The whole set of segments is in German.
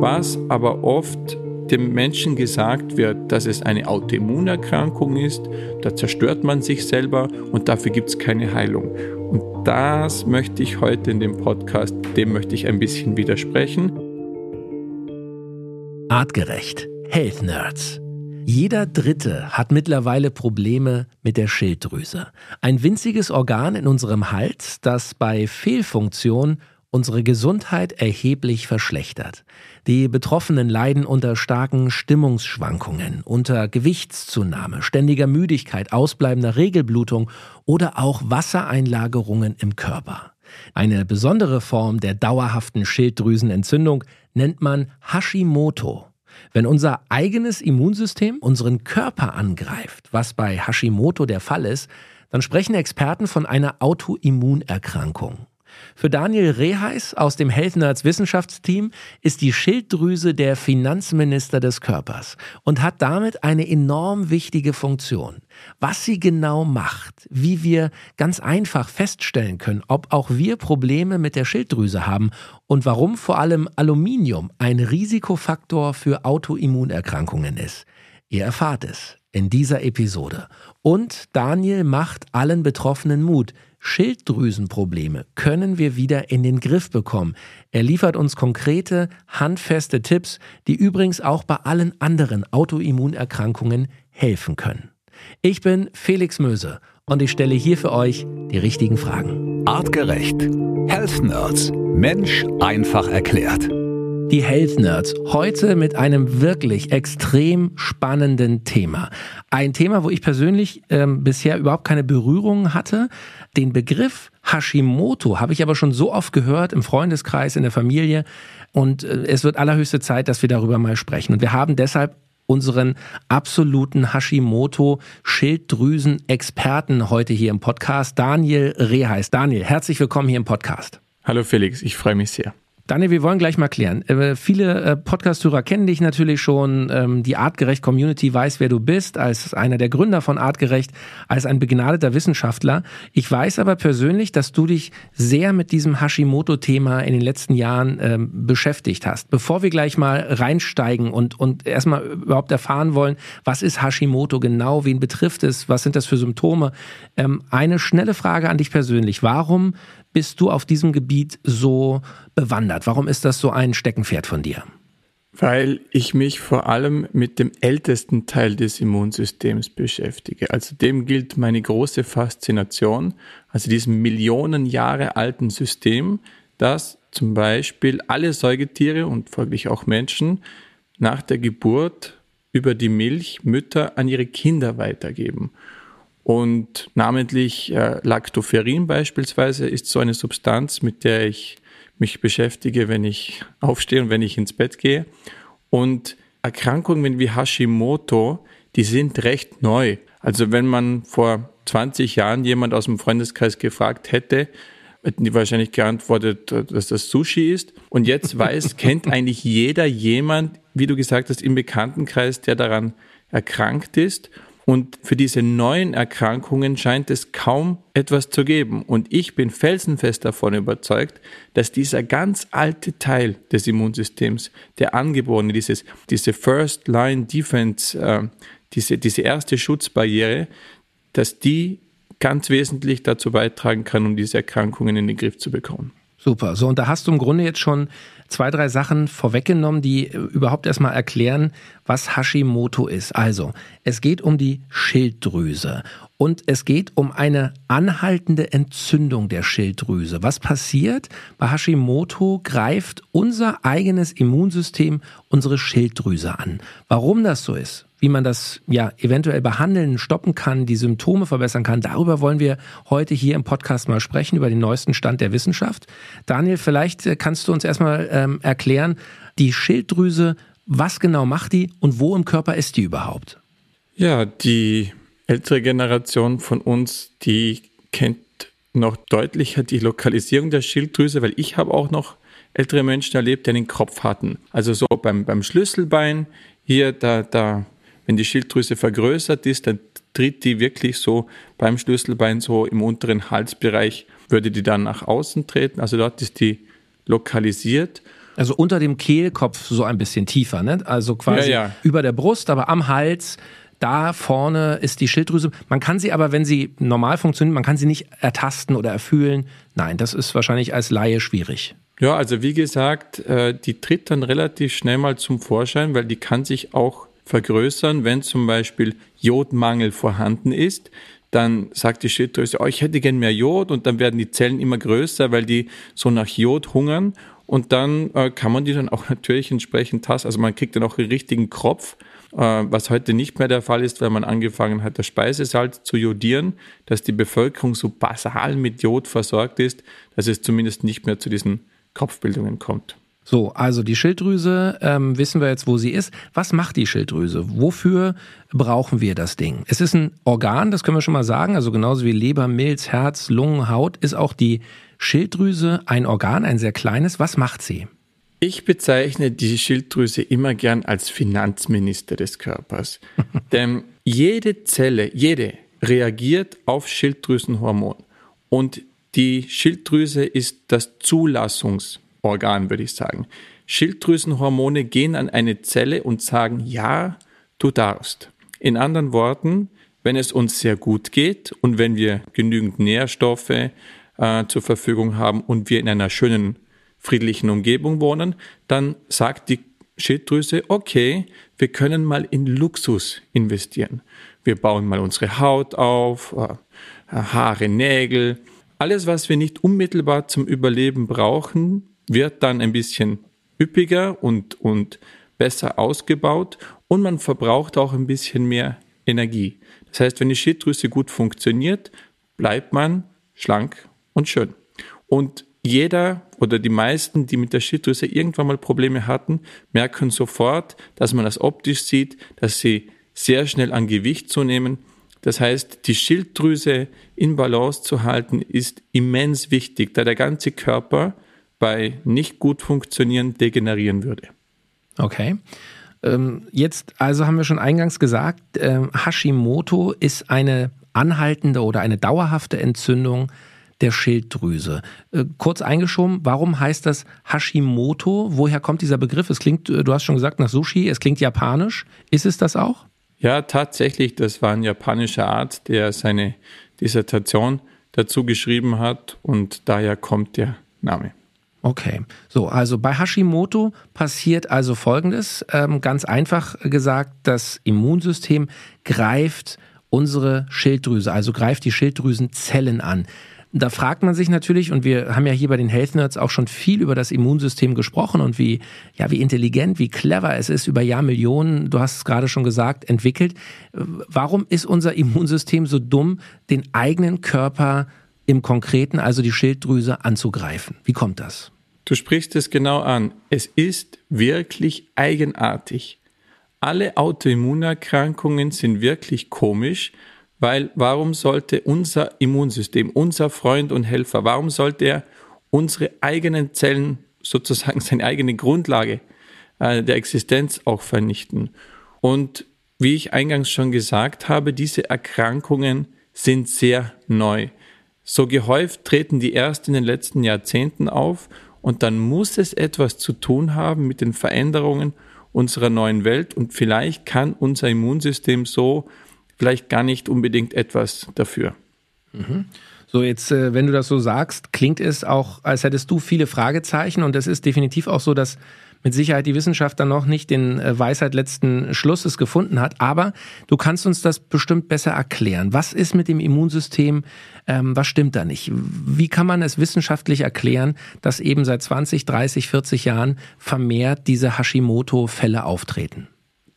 was aber oft dem Menschen gesagt wird, dass es eine Autoimmunerkrankung ist, da zerstört man sich selber und dafür gibt es keine Heilung. Und das möchte ich heute in dem Podcast, dem möchte ich ein bisschen widersprechen. Artgerecht. Health Nerds. Jeder Dritte hat mittlerweile Probleme mit der Schilddrüse. Ein winziges Organ in unserem Hals, das bei Fehlfunktion unsere Gesundheit erheblich verschlechtert. Die Betroffenen leiden unter starken Stimmungsschwankungen, unter Gewichtszunahme, ständiger Müdigkeit, ausbleibender Regelblutung oder auch Wassereinlagerungen im Körper. Eine besondere Form der dauerhaften Schilddrüsenentzündung nennt man Hashimoto. Wenn unser eigenes Immunsystem unseren Körper angreift, was bei Hashimoto der Fall ist, dann sprechen Experten von einer Autoimmunerkrankung. Für Daniel Reheis aus dem Health Nerds Wissenschaftsteam ist die Schilddrüse der Finanzminister des Körpers und hat damit eine enorm wichtige Funktion. Was sie genau macht, wie wir ganz einfach feststellen können, ob auch wir Probleme mit der Schilddrüse haben und warum vor allem Aluminium ein Risikofaktor für Autoimmunerkrankungen ist. Ihr erfahrt es in dieser Episode. Und Daniel macht allen Betroffenen Mut. Schilddrüsenprobleme können wir wieder in den Griff bekommen. Er liefert uns konkrete, handfeste Tipps, die übrigens auch bei allen anderen Autoimmunerkrankungen helfen können. Ich bin Felix Möse und ich stelle hier für euch die richtigen Fragen. Artgerecht. Health Nerds. Mensch einfach erklärt. Die Health Nerds. Heute mit einem wirklich extrem spannenden Thema. Ein Thema, wo ich persönlich ähm, bisher überhaupt keine Berührung hatte. Den Begriff Hashimoto habe ich aber schon so oft gehört im Freundeskreis, in der Familie. Und äh, es wird allerhöchste Zeit, dass wir darüber mal sprechen. Und wir haben deshalb unseren absoluten Hashimoto-Schilddrüsen-Experten heute hier im Podcast, Daniel Reheis. Daniel, herzlich willkommen hier im Podcast. Hallo Felix, ich freue mich sehr. Daniel, wir wollen gleich mal klären. Äh, viele äh, Podcast-Hörer kennen dich natürlich schon. Ähm, die Artgerecht Community weiß, wer du bist, als einer der Gründer von Artgerecht, als ein begnadeter Wissenschaftler. Ich weiß aber persönlich, dass du dich sehr mit diesem Hashimoto-Thema in den letzten Jahren ähm, beschäftigt hast. Bevor wir gleich mal reinsteigen und, und erstmal überhaupt erfahren wollen, was ist Hashimoto genau, wen betrifft es, was sind das für Symptome, ähm, eine schnelle Frage an dich persönlich. Warum bist du auf diesem Gebiet so bewandert? Warum ist das so ein Steckenpferd von dir? Weil ich mich vor allem mit dem ältesten Teil des Immunsystems beschäftige. Also dem gilt meine große Faszination, also diesem Millionen Jahre alten System, das zum Beispiel alle Säugetiere und folglich auch Menschen nach der Geburt über die Milch Mütter an ihre Kinder weitergeben. Und namentlich äh, Lactoferrin beispielsweise ist so eine Substanz, mit der ich mich beschäftige, wenn ich aufstehe und wenn ich ins Bett gehe. Und Erkrankungen wie Hashimoto, die sind recht neu. Also wenn man vor 20 Jahren jemand aus dem Freundeskreis gefragt hätte, hätten die wahrscheinlich geantwortet, dass das Sushi ist. Und jetzt weiß, kennt eigentlich jeder jemand, wie du gesagt hast, im Bekanntenkreis, der daran erkrankt ist. Und für diese neuen Erkrankungen scheint es kaum etwas zu geben. Und ich bin felsenfest davon überzeugt, dass dieser ganz alte Teil des Immunsystems, der angeborene, dieses, diese First Line Defense, äh, diese, diese erste Schutzbarriere, dass die ganz wesentlich dazu beitragen kann, um diese Erkrankungen in den Griff zu bekommen. Super. So, und da hast du im Grunde jetzt schon zwei, drei Sachen vorweggenommen, die äh, überhaupt erstmal erklären, was Hashimoto ist. Also, es geht um die Schilddrüse und es geht um eine anhaltende Entzündung der Schilddrüse. Was passiert? Bei Hashimoto greift unser eigenes Immunsystem unsere Schilddrüse an. Warum das so ist, wie man das ja eventuell behandeln, stoppen kann, die Symptome verbessern kann. Darüber wollen wir heute hier im Podcast mal sprechen, über den neuesten Stand der Wissenschaft. Daniel, vielleicht äh, kannst du uns erstmal ähm, erklären, die Schilddrüse, was genau macht die und wo im Körper ist die überhaupt? Ja, die ältere Generation von uns, die kennt noch deutlicher die Lokalisierung der Schilddrüse, weil ich habe auch noch ältere Menschen erlebt, die einen Kopf hatten. Also so beim, beim Schlüsselbein, hier, da, da wenn die Schilddrüse vergrößert ist, dann tritt die wirklich so beim Schlüsselbein so im unteren Halsbereich, würde die dann nach außen treten. Also dort ist die lokalisiert. Also unter dem Kehlkopf so ein bisschen tiefer, ne? Also quasi Ja, ja. über der Brust, aber am Hals. Da vorne ist die Schilddrüse. Man kann sie aber, wenn sie normal funktioniert, man kann sie nicht ertasten oder erfühlen. Nein, das ist wahrscheinlich als Laie schwierig. Ja, also wie gesagt, äh, die tritt dann relativ schnell mal zum Vorschein, weil die kann sich auch vergrößern, wenn zum Beispiel Jodmangel vorhanden ist. Dann sagt die Schilddrüse, oh, ich hätte gern mehr Jod und dann werden die Zellen immer größer, weil die so nach Jod hungern. Und dann äh, kann man die dann auch natürlich entsprechend tasten. Also man kriegt dann auch einen richtigen Kropf, äh, was heute nicht mehr der Fall ist, weil man angefangen hat, das Speisesalz zu jodieren, dass die Bevölkerung so basal mit Jod versorgt ist, dass es zumindest nicht mehr zu diesen Kopfbildungen kommt. So, also die Schilddrüse, ähm, wissen wir jetzt, wo sie ist. Was macht die Schilddrüse? Wofür brauchen wir das Ding? Es ist ein Organ, das können wir schon mal sagen. Also genauso wie Leber, Milz, Herz, Lungen, Haut ist auch die Schilddrüse ein Organ, ein sehr kleines. Was macht sie? Ich bezeichne die Schilddrüse immer gern als Finanzminister des Körpers. Denn jede Zelle, jede reagiert auf Schilddrüsenhormon. Und die Schilddrüse ist das Zulassungsorgan, würde ich sagen. Schilddrüsenhormone gehen an eine Zelle und sagen, ja, du darfst. In anderen Worten, wenn es uns sehr gut geht und wenn wir genügend Nährstoffe äh, zur Verfügung haben und wir in einer schönen friedlichen Umgebung wohnen, dann sagt die Schilddrüse, okay, wir können mal in Luxus investieren. Wir bauen mal unsere Haut auf, äh, Haare, Nägel. Alles, was wir nicht unmittelbar zum Überleben brauchen, wird dann ein bisschen üppiger und, und besser ausgebaut und man verbraucht auch ein bisschen mehr Energie. Das heißt, wenn die Schilddrüse gut funktioniert, bleibt man schlank und schön. Und jeder oder die meisten, die mit der Schilddrüse irgendwann mal Probleme hatten, merken sofort, dass man das optisch sieht, dass sie sehr schnell an Gewicht zunehmen. Das heißt, die Schilddrüse in Balance zu halten, ist immens wichtig, da der ganze Körper bei nicht gut funktionieren degenerieren würde. Okay. Ähm, jetzt, also haben wir schon eingangs gesagt, ähm, Hashimoto ist eine anhaltende oder eine dauerhafte Entzündung der Schilddrüse. Äh, kurz eingeschoben, warum heißt das Hashimoto? Woher kommt dieser Begriff? Es klingt, äh, du hast schon gesagt, nach Sushi, es klingt japanisch. Ist es das auch? Ja, tatsächlich, das war ein japanischer Arzt, der seine Dissertation dazu geschrieben hat und daher kommt der Name. Okay, so, also bei Hashimoto passiert also Folgendes, ähm, ganz einfach gesagt, das Immunsystem greift unsere Schilddrüse, also greift die Schilddrüsenzellen an. Da fragt man sich natürlich, und wir haben ja hier bei den Health Nerds auch schon viel über das Immunsystem gesprochen und wie, ja, wie intelligent, wie clever es ist, über Jahrmillionen, du hast es gerade schon gesagt, entwickelt. Warum ist unser Immunsystem so dumm, den eigenen Körper im Konkreten, also die Schilddrüse, anzugreifen? Wie kommt das? Du sprichst es genau an. Es ist wirklich eigenartig. Alle Autoimmunerkrankungen sind wirklich komisch, weil warum sollte unser Immunsystem, unser Freund und Helfer, warum sollte er unsere eigenen Zellen, sozusagen seine eigene Grundlage äh, der Existenz auch vernichten? Und wie ich eingangs schon gesagt habe, diese Erkrankungen sind sehr neu. So gehäuft treten die erst in den letzten Jahrzehnten auf und dann muss es etwas zu tun haben mit den Veränderungen unserer neuen Welt und vielleicht kann unser Immunsystem so vielleicht gar nicht unbedingt etwas dafür. Mhm. So, jetzt, äh, wenn du das so sagst, klingt es auch, als hättest du viele Fragezeichen und es ist definitiv auch so, dass mit Sicherheit die Wissenschaft dann noch nicht den äh, Weisheit letzten Schlusses gefunden hat. Aber du kannst uns das bestimmt besser erklären. Was ist mit dem Immunsystem? Ähm, was stimmt da nicht? Wie kann man es wissenschaftlich erklären, dass eben seit 20, 30, 40 Jahren vermehrt diese Hashimoto-Fälle auftreten?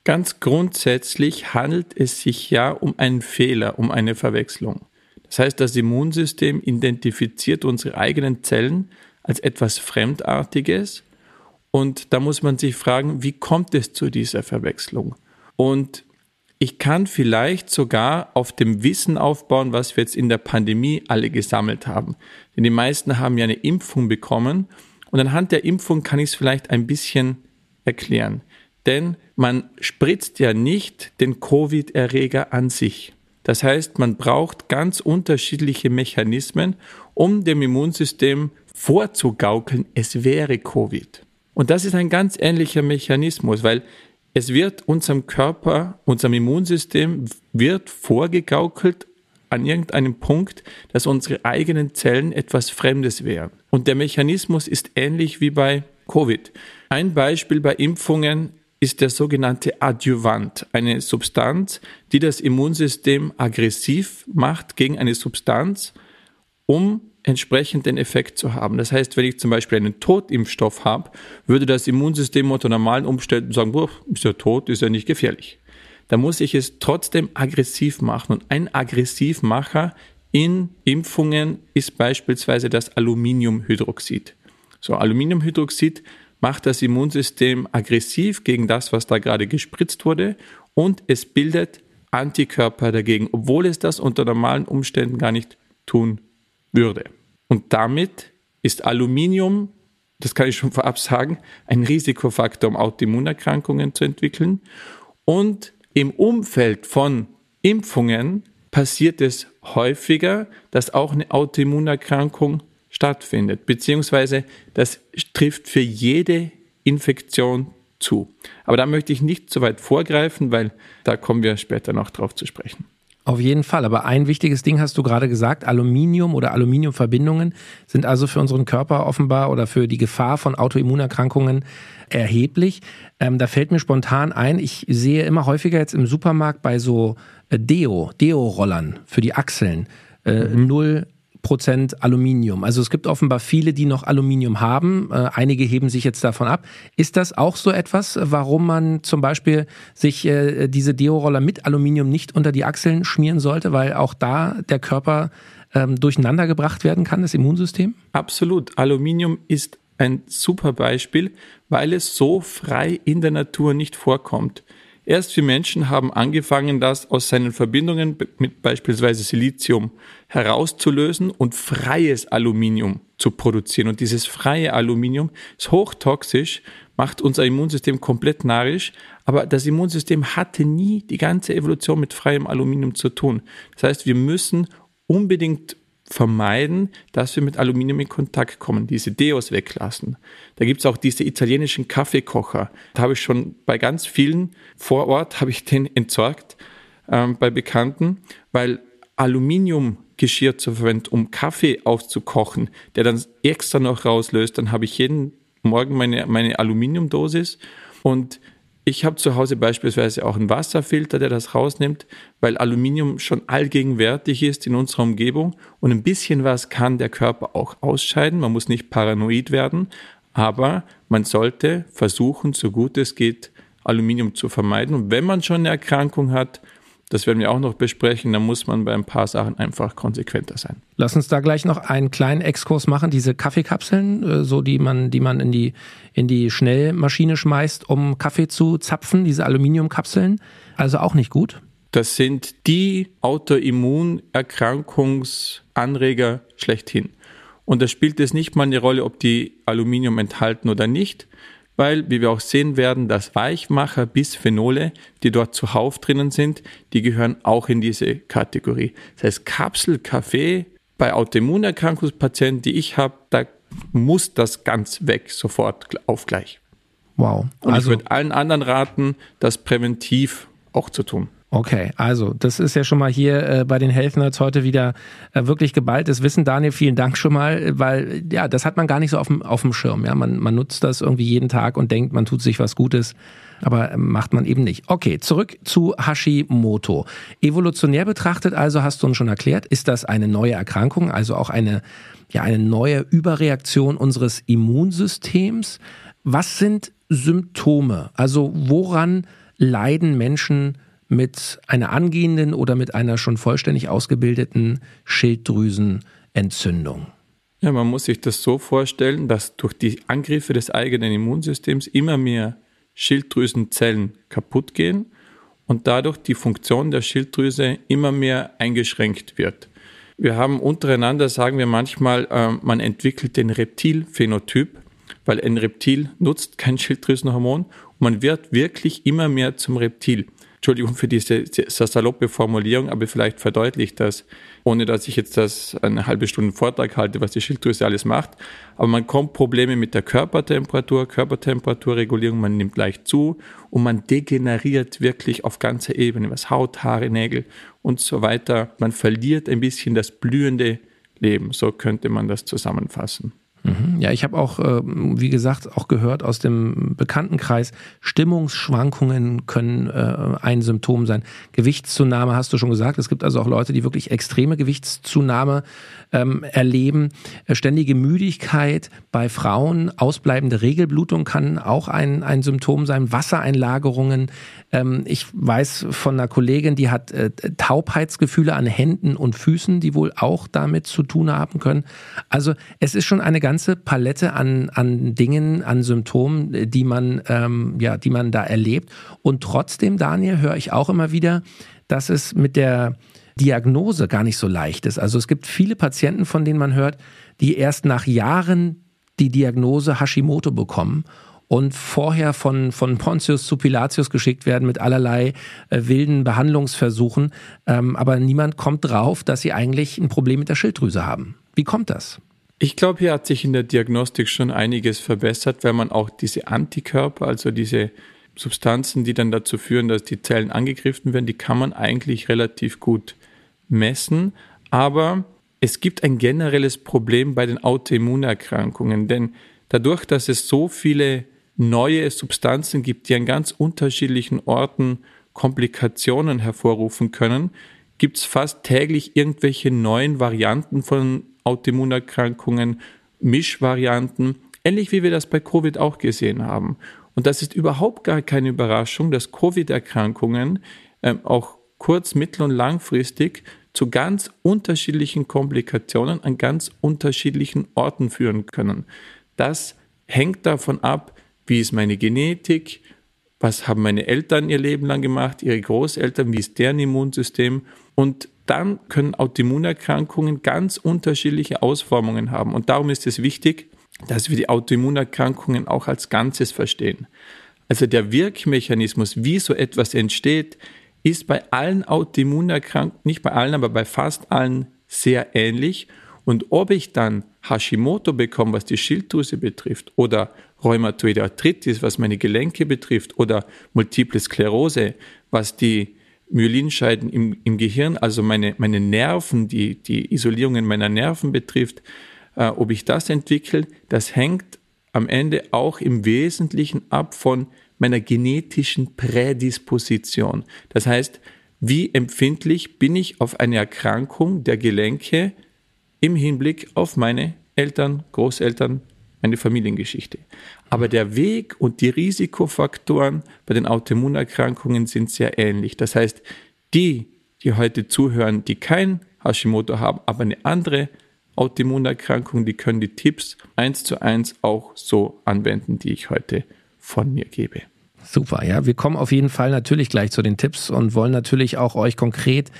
Ganz grundsätzlich handelt es sich ja um einen Fehler, um eine Verwechslung. Das heißt, das Immunsystem identifiziert unsere eigenen Zellen als etwas Fremdartiges und da muss man sich fragen, wie kommt es zu dieser Verwechslung? Und ich kann vielleicht sogar auf dem Wissen aufbauen, was wir jetzt in der Pandemie alle gesammelt haben. Denn die meisten haben ja eine Impfung bekommen und anhand der Impfung kann ich es vielleicht ein bisschen erklären. Denn man spritzt ja nicht den Covid-Erreger an sich. Das heißt, man braucht ganz unterschiedliche Mechanismen, um dem Immunsystem vorzugaukeln, es wäre Covid. Und das ist ein ganz ähnlicher Mechanismus, weil es wird unserem Körper, unserem Immunsystem wird vorgegaukelt an irgendeinem Punkt, dass unsere eigenen Zellen etwas Fremdes wären. Und der Mechanismus ist ähnlich wie bei Covid. Ein Beispiel bei Impfungen ist der sogenannte Adjuvant, eine Substanz, die das Immunsystem aggressiv macht gegen eine Substanz, um entsprechend den Effekt zu haben. Das heißt, wenn ich zum Beispiel einen Totimpfstoff habe, würde das Immunsystem unter normalen Umständen sagen, boah, ist ja tot, ist ja nicht gefährlich. Da muss ich es trotzdem aggressiv machen. Und ein Aggressivmacher in Impfungen ist beispielsweise das Aluminiumhydroxid. So, Aluminiumhydroxid macht das Immunsystem aggressiv gegen das, was da gerade gespritzt wurde und es bildet Antikörper dagegen, obwohl es das unter normalen Umständen gar nicht tun würde. Und damit ist Aluminium, das kann ich schon vorab sagen, ein Risikofaktor, um Autoimmunerkrankungen zu entwickeln. Und im Umfeld von Impfungen passiert es häufiger, dass auch eine Autoimmunerkrankung stattfindet, beziehungsweise das trifft für jede Infektion zu. Aber da möchte ich nicht so weit vorgreifen, weil da kommen wir später noch drauf zu sprechen. Auf jeden Fall. Aber ein wichtiges Ding hast du gerade gesagt. Aluminium oder Aluminiumverbindungen sind also für unseren Körper offenbar oder für die Gefahr von Autoimmunerkrankungen erheblich. Ähm, da fällt mir spontan ein, ich sehe immer häufiger jetzt im Supermarkt bei so äh, Deo, Deo-Rollern für die Achseln, äh, mhm. null Prozent Aluminium. Also es gibt offenbar viele, die noch Aluminium haben. Äh, einige heben sich jetzt davon ab. Ist das auch so etwas, warum man zum Beispiel sich äh, diese Deo-Roller mit Aluminium nicht unter die Achseln schmieren sollte, weil auch da der Körper ähm, durcheinander gebracht werden kann, das Immunsystem? Absolut. Aluminium ist ein super Beispiel, weil es so frei in der Natur nicht vorkommt. Erst wir Menschen haben angefangen, das aus seinen Verbindungen mit beispielsweise Silizium herauszulösen und freies Aluminium zu produzieren. Und dieses freie Aluminium ist hochtoxisch, macht unser Immunsystem komplett narrisch, aber das Immunsystem hatte nie die ganze Evolution mit freiem Aluminium zu tun. Das heißt, wir müssen unbedingt vermeiden, dass wir mit Aluminium in Kontakt kommen, diese Deos weglassen. Da gibt es auch diese italienischen Kaffeekocher. Da habe ich schon bei ganz vielen vor Ort, habe ich den entsorgt ähm, bei Bekannten, weil Aluminiumgeschirr zu verwenden, um Kaffee aufzukochen, der dann extra noch rauslöst, dann habe ich jeden Morgen meine, meine Aluminiumdosis und ich habe zu Hause beispielsweise auch einen Wasserfilter, der das rausnimmt, weil Aluminium schon allgegenwärtig ist in unserer Umgebung und ein bisschen was kann der Körper auch ausscheiden. Man muss nicht paranoid werden, aber man sollte versuchen, so gut es geht, Aluminium zu vermeiden. Und wenn man schon eine Erkrankung hat, das werden wir auch noch besprechen. Da muss man bei ein paar Sachen einfach konsequenter sein. Lass uns da gleich noch einen kleinen Exkurs machen. Diese Kaffeekapseln, äh, so die man, die man in die, in die Schnellmaschine schmeißt, um Kaffee zu zapfen, diese Aluminiumkapseln. Also auch nicht gut. Das sind die Autoimmunerkrankungsanreger schlechthin. Und da spielt es nicht mal eine Rolle, ob die Aluminium enthalten oder nicht weil, wie wir auch sehen werden, das Weichmacher Bisphenole, die dort zuhauf drinnen sind, die gehören auch in diese Kategorie. Das heißt, Kapselkaffee bei Autoimmunerkrankungspatienten, die ich habe, da muss das ganz weg, sofort auf gleich. Wow. Und also, ich würde allen anderen raten, das präventiv auch zu tun. Okay, also das ist ja schon mal hier äh, bei den Health Nerds heute wieder äh, wirklich geballtes Wissen. Daniel, vielen Dank schon mal, weil ja, das hat man gar nicht so auf dem, Schirm. Ja, man, man nutzt das irgendwie jeden Tag und denkt, man tut sich was Gutes, aber äh, macht man eben nicht. Okay, zurück zu Hashimoto. Evolutionär betrachtet, also hast du uns schon erklärt, ist das eine neue Erkrankung, also auch eine ja eine neue Überreaktion unseres Immunsystems. Was sind Symptome? Also woran leiden Menschen mit einer angehenden oder mit einer schon vollständig ausgebildeten Schilddrüsenentzündung? Ja, man muss sich das so vorstellen, dass durch die Angriffe des eigenen Immunsystems immer mehr Schilddrüsenzellen kaputt gehen und dadurch die Funktion der Schilddrüse immer mehr eingeschränkt wird. Wir haben untereinander, sagen wir manchmal, äh, man entwickelt den Reptilphänotyp, weil ein Reptil nutzt kein Schilddrüsenhormon und man wird wirklich immer mehr zum Reptil. Entschuldigung für diese saloppe Formulierung, aber vielleicht verdeutlicht das, ohne dass ich jetzt das eine halbe Stunde Vortrag halte, was die Schilddrüse alles macht. Aber man kommt Probleme mit der Körpertemperatur, Körpertemperaturregulierung, man nimmt leicht zu und man degeneriert wirklich auf ganzer Ebene, was Haut, Haare, Nägel und so weiter. Man verliert ein bisschen das blühende Leben. So könnte man das zusammenfassen. Mhm. Ja, ich habe auch, äh, wie gesagt, auch gehört aus dem Bekanntenkreis, Stimmungsschwankungen können äh, ein Symptom sein. Gewichtszunahme hast du schon gesagt. Es gibt also auch Leute, die wirklich extreme Gewichtszunahme ähm, erleben. Äh, ständige Müdigkeit bei Frauen, ausbleibende Regelblutung kann auch ein, ein Symptom sein. Wassereinlagerungen. Ähm, ich weiß von einer Kollegin, die hat äh, Taubheitsgefühle an Händen und Füßen, die wohl auch damit zu tun haben können. Also es ist schon eine ganze Palette an, an Dingen, an Symptomen, die man, ähm, ja, die man da erlebt. Und trotzdem, Daniel, höre ich auch immer wieder, dass es mit der Diagnose gar nicht so leicht ist. Also es gibt viele Patienten, von denen man hört, die erst nach Jahren die Diagnose Hashimoto bekommen und vorher von, von Pontius zu Pilatius geschickt werden mit allerlei äh, wilden Behandlungsversuchen. Ähm, aber niemand kommt drauf, dass sie eigentlich ein Problem mit der Schilddrüse haben. Wie kommt das? Ich glaube, hier hat sich in der Diagnostik schon einiges verbessert, weil man auch diese Antikörper, also diese Substanzen, die dann dazu führen, dass die Zellen angegriffen werden, die kann man eigentlich relativ gut messen. Aber es gibt ein generelles Problem bei den Autoimmunerkrankungen, denn dadurch, dass es so viele neue Substanzen gibt, die an ganz unterschiedlichen Orten Komplikationen hervorrufen können, gibt es fast täglich irgendwelche neuen Varianten von Autoimmunerkrankungen, Mischvarianten, ähnlich wie wir das bei Covid auch gesehen haben. Und das ist überhaupt gar keine Überraschung, dass Covid-Erkrankungen äh, auch kurz-, mittel- und langfristig zu ganz unterschiedlichen Komplikationen an ganz unterschiedlichen Orten führen können. Das hängt davon ab, wie ist meine Genetik, was haben meine Eltern ihr Leben lang gemacht, ihre Großeltern, wie ist deren Immunsystem und dann können Autoimmunerkrankungen ganz unterschiedliche Ausformungen haben. Und darum ist es wichtig, dass wir die Autoimmunerkrankungen auch als Ganzes verstehen. Also der Wirkmechanismus, wie so etwas entsteht, ist bei allen Autoimmunerkrankungen, nicht bei allen, aber bei fast allen sehr ähnlich. Und ob ich dann Hashimoto bekomme, was die Schilddrüse betrifft, oder Rheumatoide Arthritis, was meine Gelenke betrifft, oder Multiple Sklerose, was die Myelinscheiden im, im Gehirn, also meine, meine Nerven, die, die Isolierungen meiner Nerven betrifft, äh, ob ich das entwickle, das hängt am Ende auch im Wesentlichen ab von meiner genetischen Prädisposition. Das heißt, wie empfindlich bin ich auf eine Erkrankung der Gelenke im Hinblick auf meine Eltern, Großeltern, meine Familiengeschichte. Aber der Weg und die Risikofaktoren bei den Autoimmunerkrankungen sind sehr ähnlich. Das heißt, die, die heute zuhören, die kein Hashimoto haben, aber eine andere Autoimmunerkrankung, die können die Tipps eins zu eins auch so anwenden, die ich heute von mir gebe. Super, ja. Wir kommen auf jeden Fall natürlich gleich zu den Tipps und wollen natürlich auch euch konkret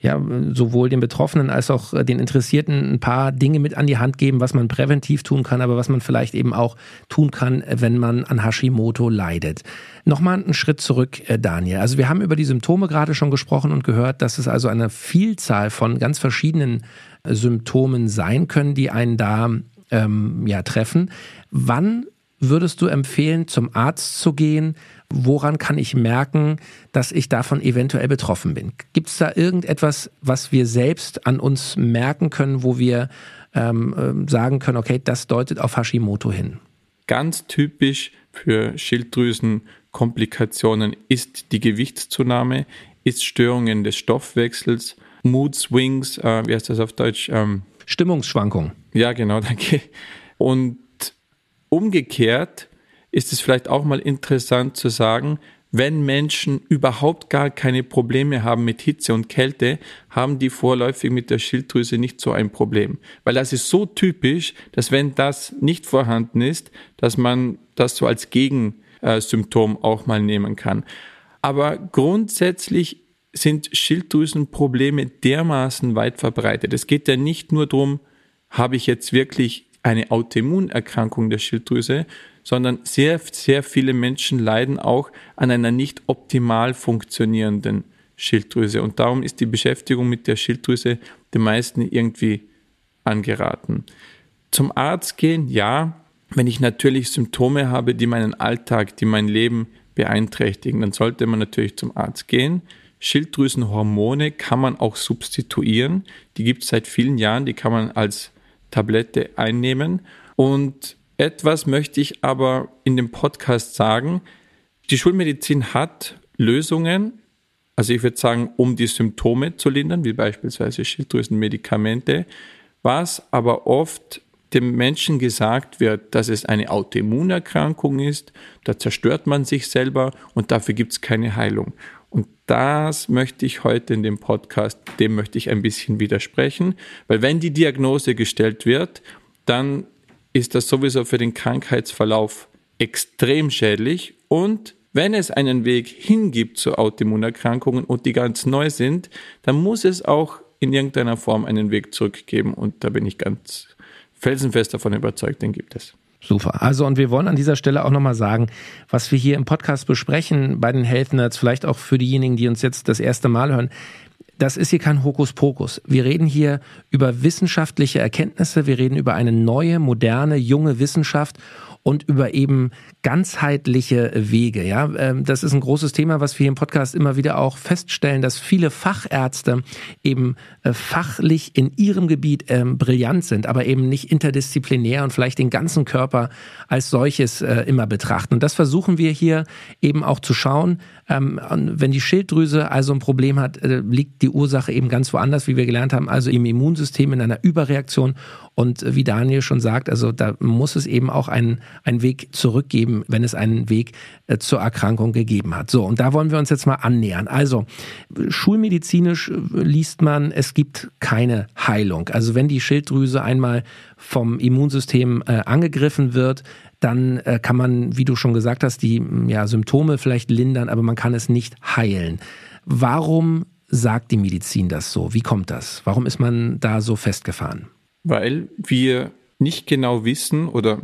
ja, sowohl den Betroffenen als auch den Interessierten ein paar Dinge mit an die Hand geben, was man präventiv tun kann, aber was man vielleicht eben auch tun kann, wenn man an Hashimoto leidet. Nochmal einen Schritt zurück, äh, Daniel. Also wir haben über die Symptome gerade schon gesprochen und gehört, dass es also eine Vielzahl von ganz verschiedenen Symptomen sein können, die einen da ähm, ja, treffen. Wann würdest du empfehlen, zum Arzt zu gehen? Woran kann ich merken, dass ich davon eventuell betroffen bin? Gibt es da irgendetwas, was wir selbst an uns merken können, wo wir ähm, ähm, sagen können, okay, das deutet auf Hashimoto hin? Ganz typisch für Schilddrüsenkomplikationen ist die Gewichtszunahme, ist Störungen des Stoffwechsels, Mood Swings, äh, wie heißt das auf Deutsch? Ähm, Stimmungsschwankungen. Ja, genau, danke. Und Umgekehrt ist es vielleicht auch mal interessant zu sagen, wenn Menschen überhaupt gar keine Probleme haben mit Hitze und Kälte, haben die vorläufig mit der Schilddrüse nicht so ein Problem. Weil das ist so typisch, dass wenn das nicht vorhanden ist, dass man das so als Gegensymptom auch mal nehmen kann. Aber grundsätzlich sind Schilddrüsenprobleme dermaßen weit verbreitet. Es geht ja nicht nur darum, habe ich jetzt wirklich eine Autoimmunerkrankung der Schilddrüse, sondern sehr, sehr viele Menschen leiden auch an einer nicht optimal funktionierenden Schilddrüse. Und darum ist die Beschäftigung mit der Schilddrüse den meisten irgendwie angeraten. Zum Arzt gehen, ja, wenn ich natürlich Symptome habe, die meinen Alltag, die mein Leben beeinträchtigen, dann sollte man natürlich zum Arzt gehen. Schilddrüsenhormone kann man auch substituieren. Die gibt es seit vielen Jahren, die kann man als Tablette einnehmen. Und etwas möchte ich aber in dem Podcast sagen. Die Schulmedizin hat Lösungen, also ich würde sagen, um die Symptome zu lindern, wie beispielsweise Schilddrüsenmedikamente, was aber oft dem Menschen gesagt wird, dass es eine Autoimmunerkrankung ist, da zerstört man sich selber und dafür gibt es keine Heilung. Und das möchte ich heute in dem Podcast, dem möchte ich ein bisschen widersprechen, weil wenn die Diagnose gestellt wird, dann ist das sowieso für den Krankheitsverlauf extrem schädlich und wenn es einen Weg hingibt zu Autoimmunerkrankungen und die ganz neu sind, dann muss es auch in irgendeiner Form einen Weg zurückgeben und da bin ich ganz felsenfest davon überzeugt, den gibt es. Super. Also, und wir wollen an dieser Stelle auch nochmal sagen, was wir hier im Podcast besprechen bei den Health Nerds, vielleicht auch für diejenigen, die uns jetzt das erste Mal hören, das ist hier kein Hokuspokus. Wir reden hier über wissenschaftliche Erkenntnisse, wir reden über eine neue, moderne, junge Wissenschaft und über eben ganzheitliche Wege. Ja, ähm, das ist ein großes Thema, was wir hier im Podcast immer wieder auch feststellen, dass viele Fachärzte eben äh, fachlich in ihrem Gebiet ähm, brillant sind, aber eben nicht interdisziplinär und vielleicht den ganzen Körper als solches äh, immer betrachten. Und das versuchen wir hier eben auch zu schauen. Ähm, wenn die Schilddrüse also ein Problem hat, äh, liegt die Ursache eben ganz woanders, wie wir gelernt haben, also im Immunsystem in einer Überreaktion. Und wie Daniel schon sagt, also da muss es eben auch einen, einen Weg zurückgeben, wenn es einen Weg äh, zur Erkrankung gegeben hat. So, und da wollen wir uns jetzt mal annähern. Also, schulmedizinisch äh, liest man, es gibt keine Heilung. Also, wenn die Schilddrüse einmal vom Immunsystem äh, angegriffen wird, dann äh, kann man, wie du schon gesagt hast, die ja, Symptome vielleicht lindern, aber man kann es nicht heilen. Warum sagt die Medizin das so? Wie kommt das? Warum ist man da so festgefahren? Weil wir nicht genau wissen oder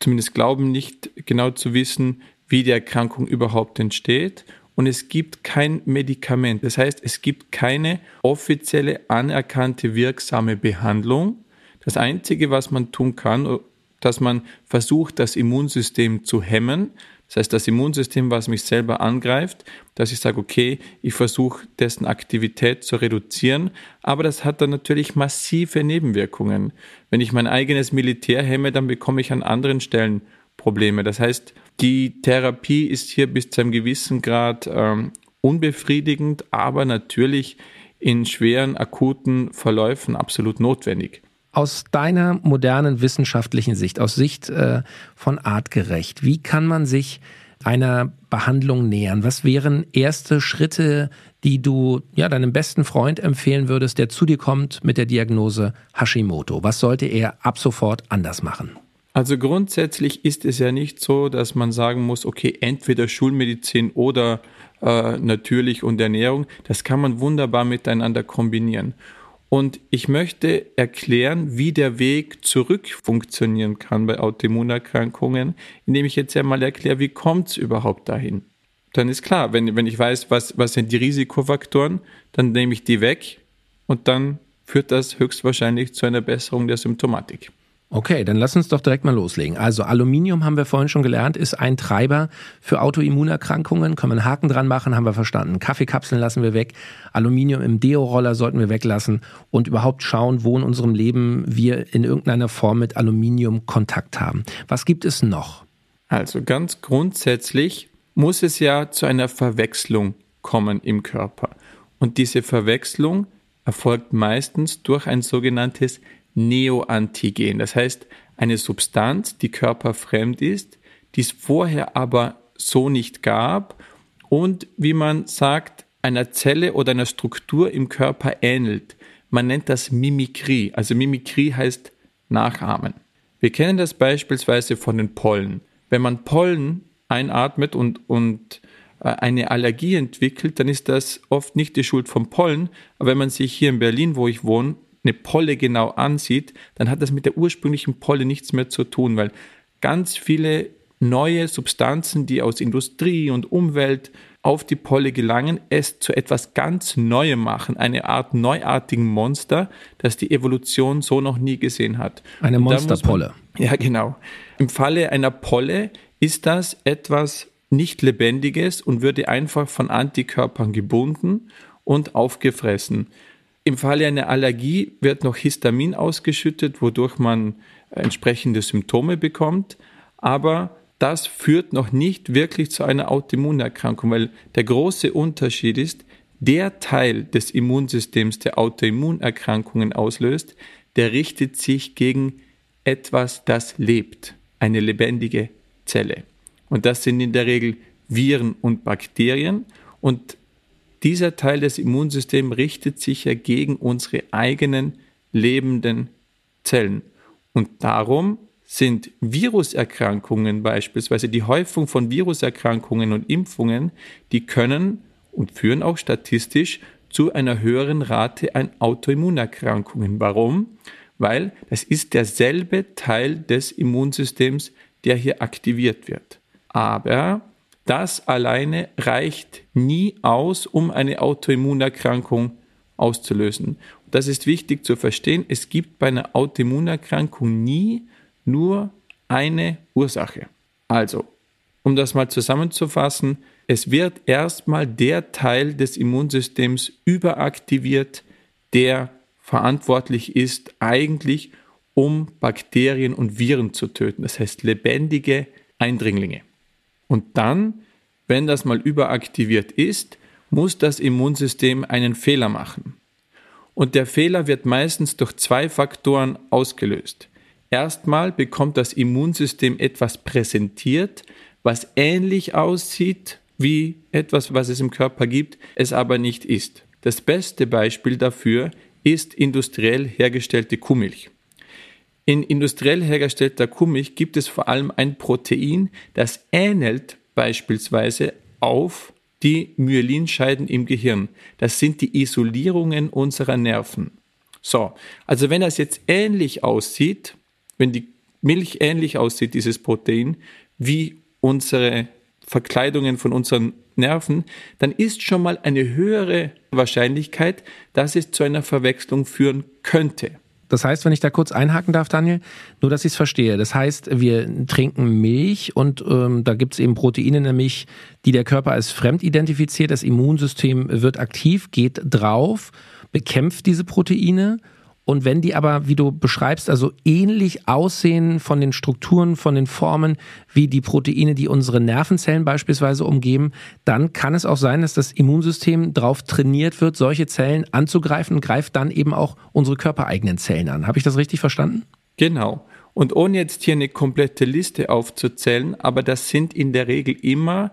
zumindest glauben nicht genau zu wissen, wie die Erkrankung überhaupt entsteht. Und es gibt kein Medikament. Das heißt, es gibt keine offizielle anerkannte wirksame Behandlung. Das Einzige, was man tun kann, dass man versucht, das Immunsystem zu hemmen. Das heißt, das Immunsystem, was mich selber angreift, dass ich sage, okay, ich versuche dessen Aktivität zu reduzieren, aber das hat dann natürlich massive Nebenwirkungen. Wenn ich mein eigenes Militär hemme, dann bekomme ich an anderen Stellen Probleme. Das heißt, die Therapie ist hier bis zu einem gewissen Grad ähm, unbefriedigend, aber natürlich in schweren akuten Verläufen absolut notwendig aus deiner modernen wissenschaftlichen Sicht, aus Sicht äh, von artgerecht, wie kann man sich einer Behandlung nähern? Was wären erste Schritte, die du ja deinem besten Freund empfehlen würdest, der zu dir kommt mit der Diagnose Hashimoto? Was sollte er ab sofort anders machen? Also grundsätzlich ist es ja nicht so, dass man sagen muss, okay, entweder Schulmedizin oder äh, natürlich und Ernährung. Das kann man wunderbar miteinander kombinieren. Und ich möchte erklären, wie der Weg zurück funktionieren kann bei Autoimmunerkrankungen, indem ich jetzt einmal erkläre, wie kommt es überhaupt dahin. Dann ist klar, wenn, wenn ich weiß, was, was sind die Risikofaktoren, dann nehme ich die weg und dann führt das höchstwahrscheinlich zu einer Besserung der Symptomatik. Okay, dann lass uns doch direkt mal loslegen. Also Aluminium haben wir vorhin schon gelernt, ist ein Treiber für Autoimmunerkrankungen. Können wir einen Haken dran machen, haben wir verstanden. Kaffeekapseln lassen wir weg. Aluminium im Deo-Roller sollten wir weglassen und überhaupt schauen, wo in unserem Leben wir in irgendeiner Form mit Aluminium Kontakt haben. Was gibt es noch? Also ganz grundsätzlich muss es ja zu einer Verwechslung kommen im Körper. Und diese Verwechslung erfolgt meistens durch ein sogenanntes Neoantigen. Das heißt, eine Substanz, die körperfremd ist, die es vorher aber so nicht gab und wie man sagt, einer Zelle oder einer Struktur im Körper ähnelt. Man nennt das Mimikrie. Also Mimikrie heißt Nachahmen. Wir kennen das beispielsweise von den Pollen. Wenn man Pollen einatmet und, und äh, eine Allergie entwickelt, dann ist das oft nicht die Schuld vom Pollen. Aber wenn man sich hier in Berlin, wo ich wohne, eine Polle genau ansieht, dann hat das mit der ursprünglichen Polle nichts mehr zu tun, weil ganz viele neue Substanzen, die aus Industrie und Umwelt auf die Polle gelangen, es zu etwas ganz Neuem machen, eine Art neuartigen Monster, das die Evolution so noch nie gesehen hat. Eine Monsterpolle. Ja, genau. Im Falle einer Polle ist das etwas nicht Lebendiges und würde einfach von Antikörpern gebunden und aufgefressen. Im Falle einer Allergie wird noch Histamin ausgeschüttet, wodurch man entsprechende Symptome bekommt. Aber das führt noch nicht wirklich zu einer Autoimmunerkrankung, weil der große Unterschied ist, der Teil des Immunsystems, der Autoimmunerkrankungen auslöst, der richtet sich gegen etwas, das lebt, eine lebendige Zelle. Und das sind in der Regel Viren und Bakterien. Und dieser Teil des Immunsystems richtet sich ja gegen unsere eigenen lebenden Zellen. Und darum sind Viruserkrankungen beispielsweise, die Häufung von Viruserkrankungen und Impfungen, die können und führen auch statistisch zu einer höheren Rate an Autoimmunerkrankungen. Warum? Weil das ist derselbe Teil des Immunsystems, der hier aktiviert wird. Aber das alleine reicht nie aus, um eine Autoimmunerkrankung auszulösen. Das ist wichtig zu verstehen. Es gibt bei einer Autoimmunerkrankung nie nur eine Ursache. Also, um das mal zusammenzufassen, es wird erstmal der Teil des Immunsystems überaktiviert, der verantwortlich ist eigentlich, um Bakterien und Viren zu töten. Das heißt lebendige Eindringlinge. Und dann, wenn das mal überaktiviert ist, muss das Immunsystem einen Fehler machen. Und der Fehler wird meistens durch zwei Faktoren ausgelöst. Erstmal bekommt das Immunsystem etwas präsentiert, was ähnlich aussieht wie etwas, was es im Körper gibt, es aber nicht ist. Das beste Beispiel dafür ist industriell hergestellte Kuhmilch. In industriell hergestellter Kuhmilch gibt es vor allem ein Protein, das ähnelt beispielsweise auf die Myelinscheiden im Gehirn. Das sind die Isolierungen unserer Nerven. So, also wenn das jetzt ähnlich aussieht, wenn die Milch ähnlich aussieht, dieses Protein, wie unsere Verkleidungen von unseren Nerven, dann ist schon mal eine höhere Wahrscheinlichkeit, dass es zu einer Verwechslung führen könnte. Das heißt, wenn ich da kurz einhaken darf, Daniel, nur dass ich es verstehe. Das heißt, wir trinken Milch und ähm, da gibt es eben Proteine in der Milch, die der Körper als fremd identifiziert. Das Immunsystem wird aktiv, geht drauf, bekämpft diese Proteine und wenn die aber, wie du beschreibst, also ähnlich aussehen von den Strukturen, von den Formen wie die Proteine, die unsere Nervenzellen beispielsweise umgeben, dann kann es auch sein, dass das Immunsystem darauf trainiert wird, solche Zellen anzugreifen greift dann eben auch unsere körpereigenen Zellen an. Habe ich das richtig verstanden? Genau. Und ohne jetzt hier eine komplette Liste aufzuzählen, aber das sind in der Regel immer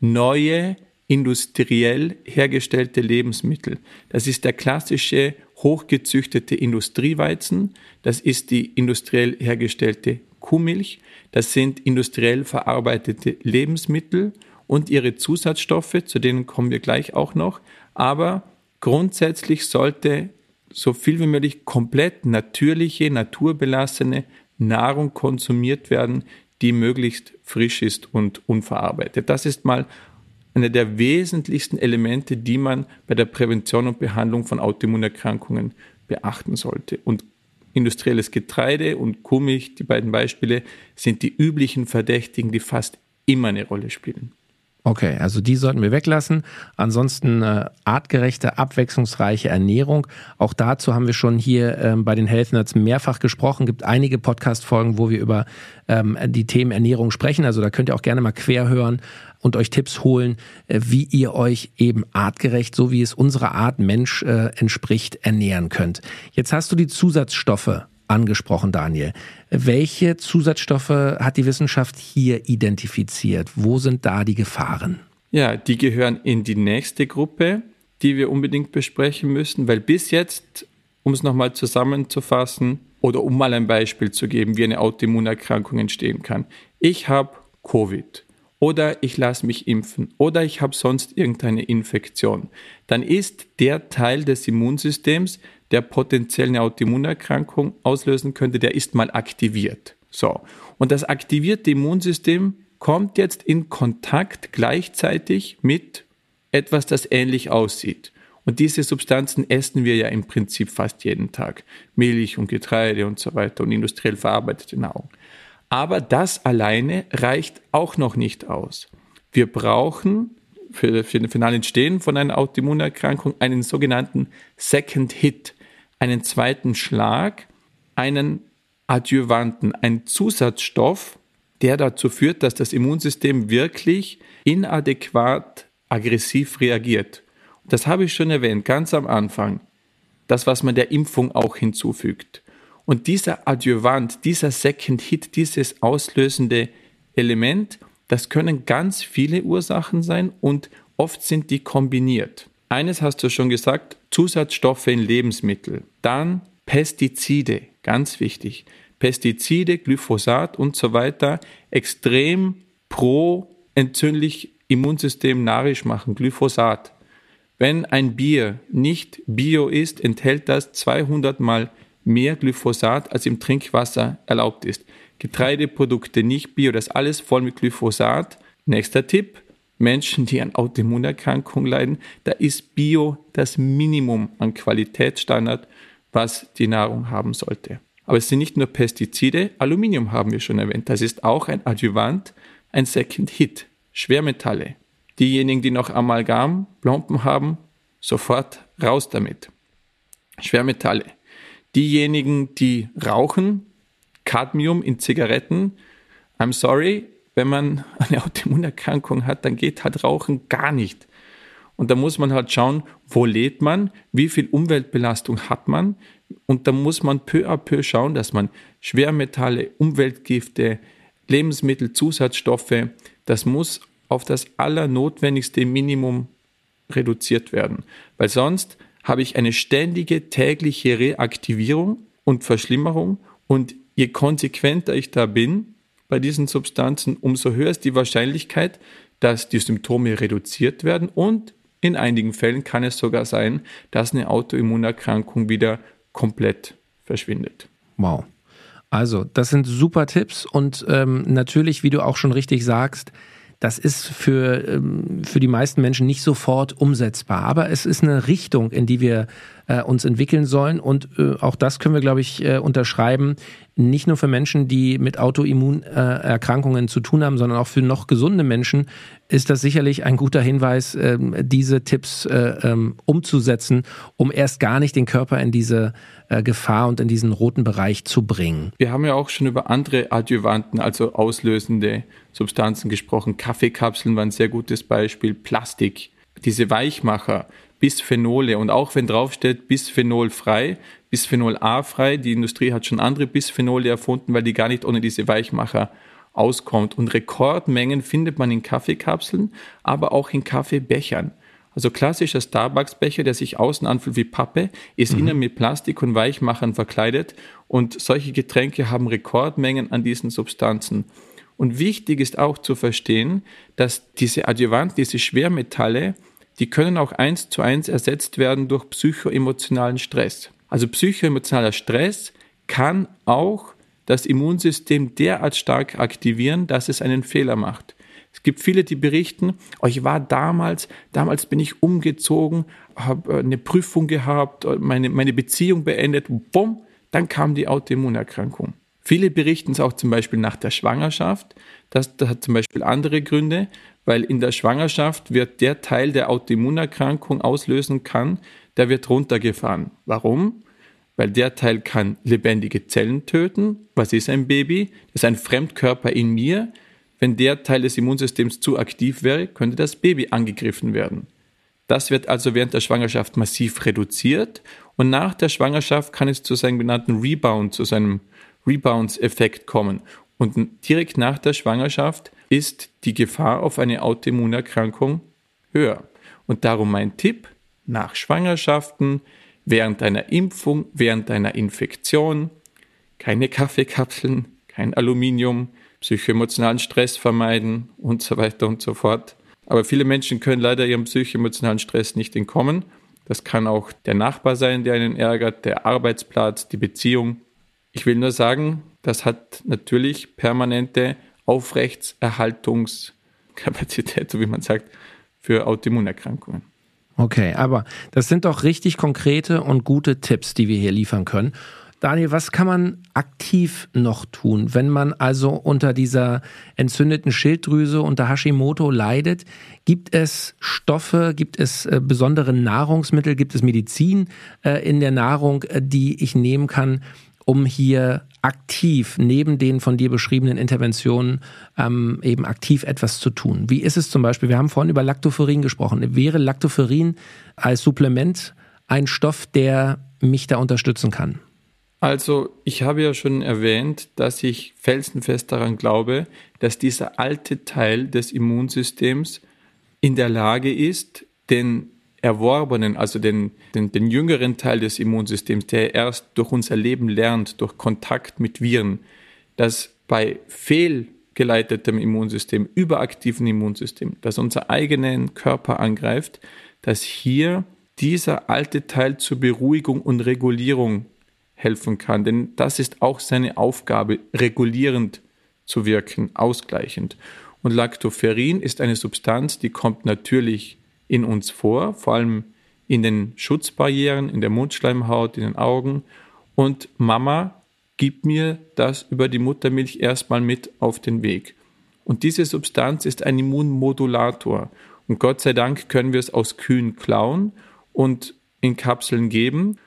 neue industriell hergestellte Lebensmittel. Das ist der klassische hochgezüchtete Industrieweizen, das ist die industriell hergestellte Kuhmilch, das sind industriell verarbeitete Lebensmittel und ihre Zusatzstoffe, zu denen kommen wir gleich auch noch, aber grundsätzlich sollte so viel wie möglich komplett natürliche, naturbelassene Nahrung konsumiert werden, die möglichst frisch ist und unverarbeitet. Das ist mal einer der wesentlichsten Elemente, die man bei der Prävention und Behandlung von Autoimmunerkrankungen beachten sollte. Und industrielles Getreide und Kuhmilch, die beiden Beispiele, sind die üblichen Verdächtigen, die fast immer eine Rolle spielen. Okay, also die sollten wir weglassen. Ansonsten äh, artgerechte, abwechslungsreiche Ernährung. Auch dazu haben wir schon hier ähm, bei den Health Nerds mehrfach gesprochen. Gibt einige Podcast-Folgen, wo wir über ähm, die Themen Ernährung sprechen. Also da könnt ihr auch gerne mal quer hören und euch Tipps holen, äh, wie ihr euch eben artgerecht, so wie es unserer Art Mensch äh, entspricht, ernähren könnt. Jetzt hast du die Zusatzstoffe angesprochen, Daniel. Welche Zusatzstoffe hat die Wissenschaft hier identifiziert? Wo sind da die Gefahren? Ja, die gehören in die nächste Gruppe, die wir unbedingt besprechen müssen, weil bis jetzt, um es nochmal zusammenzufassen oder um mal ein Beispiel zu geben, wie eine Autoimmunerkrankung entstehen kann. Ich habe Covid oder ich lasse mich impfen oder ich habe sonst irgendeine Infektion. Dann ist der Teil des Immunsystems, der potenziell eine Autoimmunerkrankung auslösen könnte, der ist mal aktiviert. So. Und das aktivierte Immunsystem kommt jetzt in Kontakt gleichzeitig mit etwas, das ähnlich aussieht. Und diese Substanzen essen wir ja im Prinzip fast jeden Tag. Milch und Getreide und so weiter und industriell verarbeitete Nahrung. Aber das alleine reicht auch noch nicht aus. Wir brauchen für, für den finalen Entstehen von einer Autoimmunerkrankung einen sogenannten Second Hit, einen zweiten Schlag, einen Adjuvanten, einen Zusatzstoff, der dazu führt, dass das Immunsystem wirklich inadäquat aggressiv reagiert. Das habe ich schon erwähnt, ganz am Anfang. Das, was man der Impfung auch hinzufügt. Und dieser Adjuvant, dieser Second Hit, dieses auslösende Element, das können ganz viele Ursachen sein und oft sind die kombiniert. Eines hast du schon gesagt, Zusatzstoffe in Lebensmitteln. Dann Pestizide, ganz wichtig. Pestizide, Glyphosat und so weiter extrem pro entzündlich Immunsystem narisch machen. Glyphosat. Wenn ein Bier nicht bio ist, enthält das 200 mal mehr Glyphosat, als im Trinkwasser erlaubt ist. Getreideprodukte nicht bio, das alles voll mit Glyphosat. Nächster Tipp, Menschen, die an Autoimmunerkrankungen leiden, da ist Bio das Minimum an Qualitätsstandard, was die Nahrung haben sollte. Aber es sind nicht nur Pestizide, Aluminium haben wir schon erwähnt. Das ist auch ein Adjuvant, ein Second Hit. Schwermetalle. Diejenigen, die noch Amalgam, Plomben haben, sofort raus damit. Schwermetalle. Diejenigen, die rauchen, Cadmium in Zigaretten, I'm sorry, wenn man eine Autoimmunerkrankung hat, dann geht halt Rauchen gar nicht. Und da muss man halt schauen, wo lädt man, wie viel Umweltbelastung hat man. Und da muss man peu à peu schauen, dass man Schwermetalle, Umweltgifte, Lebensmittel, Zusatzstoffe, das muss auf das allernotwendigste Minimum reduziert werden. Weil sonst habe ich eine ständige tägliche Reaktivierung und Verschlimmerung und je konsequenter ich da bin bei diesen Substanzen, umso höher ist die Wahrscheinlichkeit, dass die Symptome reduziert werden und in einigen Fällen kann es sogar sein, dass eine Autoimmunerkrankung wieder komplett verschwindet. Wow. Also, das sind super Tipps und ähm, natürlich, wie du auch schon richtig sagst, das ist für, ähm, für die meisten Menschen nicht sofort umsetzbar. Aber es ist eine Richtung, in die wir äh, uns entwickeln sollen. Und äh, auch das können wir, glaube ich, äh, unterschreiben. Nicht nur für Menschen, die mit Autoimmunerkrankungen zu tun haben, sondern auch für noch gesunde Menschen ist das sicherlich ein guter Hinweis, ähm, diese Tipps äh, ähm, umzusetzen, um erst gar nicht den Körper in diese äh, Gefahr und in diesen roten Bereich zu bringen. Wir haben ja auch schon über andere Adjuvanten, also auslösende Substanzen gesprochen. Kaffeekapseln waren ein sehr gutes Beispiel. Plastik, diese Weichmacher, Bisphenole und auch wenn draufsteht Bisphenol frei, Bisphenol A frei, die Industrie hat schon andere Bisphenole erfunden, weil die gar nicht ohne diese Weichmacher auskommt. Und Rekordmengen findet man in Kaffeekapseln, aber auch in Kaffeebechern. Also klassischer Starbucks-Becher, der sich außen anfühlt wie Pappe, ist mhm. innen mit Plastik und Weichmachern verkleidet und solche Getränke haben Rekordmengen an diesen Substanzen. Und wichtig ist auch zu verstehen, dass diese Adjuvanten, diese Schwermetalle die können auch eins zu eins ersetzt werden durch psychoemotionalen Stress. Also psychoemotionaler Stress kann auch das Immunsystem derart stark aktivieren, dass es einen Fehler macht. Es gibt viele, die berichten, oh, ich war damals, damals bin ich umgezogen, habe äh, eine Prüfung gehabt, äh, meine, meine Beziehung beendet, bumm, dann kam die Autoimmunerkrankung. Viele berichten es auch zum Beispiel nach der Schwangerschaft. Das, das hat zum Beispiel andere Gründe weil in der Schwangerschaft wird der Teil der Autoimmunerkrankung auslösen kann, der wird runtergefahren. Warum? Weil der Teil kann lebendige Zellen töten. Was ist ein Baby? Das ist ein Fremdkörper in mir. Wenn der Teil des Immunsystems zu aktiv wäre, könnte das Baby angegriffen werden. Das wird also während der Schwangerschaft massiv reduziert und nach der Schwangerschaft kann es zu seinem genannten Rebound, zu seinem Rebounds-Effekt kommen. Und direkt nach der Schwangerschaft ist die Gefahr auf eine Autoimmunerkrankung höher. Und darum mein Tipp, nach Schwangerschaften, während einer Impfung, während einer Infektion, keine Kaffeekapseln, kein Aluminium, psychoemotionalen Stress vermeiden und so weiter und so fort. Aber viele Menschen können leider ihrem psychoemotionalen Stress nicht entkommen. Das kann auch der Nachbar sein, der einen ärgert, der Arbeitsplatz, die Beziehung. Ich will nur sagen, das hat natürlich permanente Aufrechtserhaltungskapazität, so wie man sagt, für Autoimmunerkrankungen. Okay, aber das sind doch richtig konkrete und gute Tipps, die wir hier liefern können. Daniel, was kann man aktiv noch tun, wenn man also unter dieser entzündeten Schilddrüse, unter Hashimoto leidet? Gibt es Stoffe, gibt es äh, besondere Nahrungsmittel, gibt es Medizin äh, in der Nahrung, äh, die ich nehmen kann, um hier aktiv neben den von dir beschriebenen Interventionen ähm, eben aktiv etwas zu tun? Wie ist es zum Beispiel, wir haben vorhin über Lactoferrin gesprochen, wäre Lactoferrin als Supplement ein Stoff, der mich da unterstützen kann? Also ich habe ja schon erwähnt, dass ich felsenfest daran glaube, dass dieser alte Teil des Immunsystems in der Lage ist, den erworbenen, also den, den, den jüngeren Teil des Immunsystems, der erst durch unser Leben lernt, durch Kontakt mit Viren, dass bei fehlgeleitetem Immunsystem, überaktiven Immunsystem, das unser eigenen Körper angreift, dass hier dieser alte Teil zur Beruhigung und Regulierung helfen kann. Denn das ist auch seine Aufgabe, regulierend zu wirken, ausgleichend. Und Lactoferrin ist eine Substanz, die kommt natürlich in uns vor, vor allem in den Schutzbarrieren, in der Mundschleimhaut, in den Augen. Und Mama gibt mir das über die Muttermilch erstmal mit auf den Weg. Und diese Substanz ist ein Immunmodulator. Und Gott sei Dank können wir es aus Kühen klauen und in Kapseln geben.